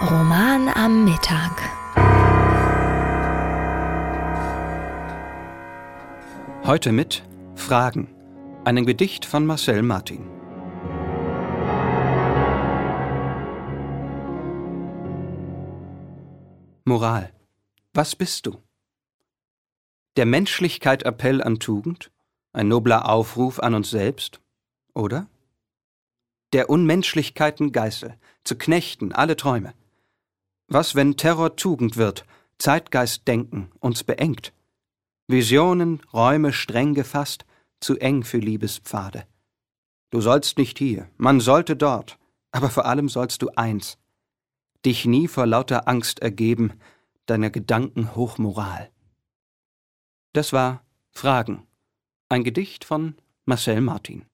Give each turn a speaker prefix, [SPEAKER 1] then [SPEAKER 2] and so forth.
[SPEAKER 1] Roman am Mittag. Heute mit Fragen, einem Gedicht von Marcel Martin. Moral. Was bist du? Der Menschlichkeit Appell an Tugend? Ein nobler Aufruf an uns selbst? Oder? Der Unmenschlichkeiten Geißel, zu knechten alle Träume. Was, wenn Terror Tugend wird, Zeitgeist denken uns beengt? Visionen, Räume streng gefasst, zu eng für Liebespfade. Du sollst nicht hier, man sollte dort, aber vor allem sollst du eins, dich nie vor lauter Angst ergeben, deiner Gedanken Hochmoral. Das war Fragen, ein Gedicht von Marcel Martin.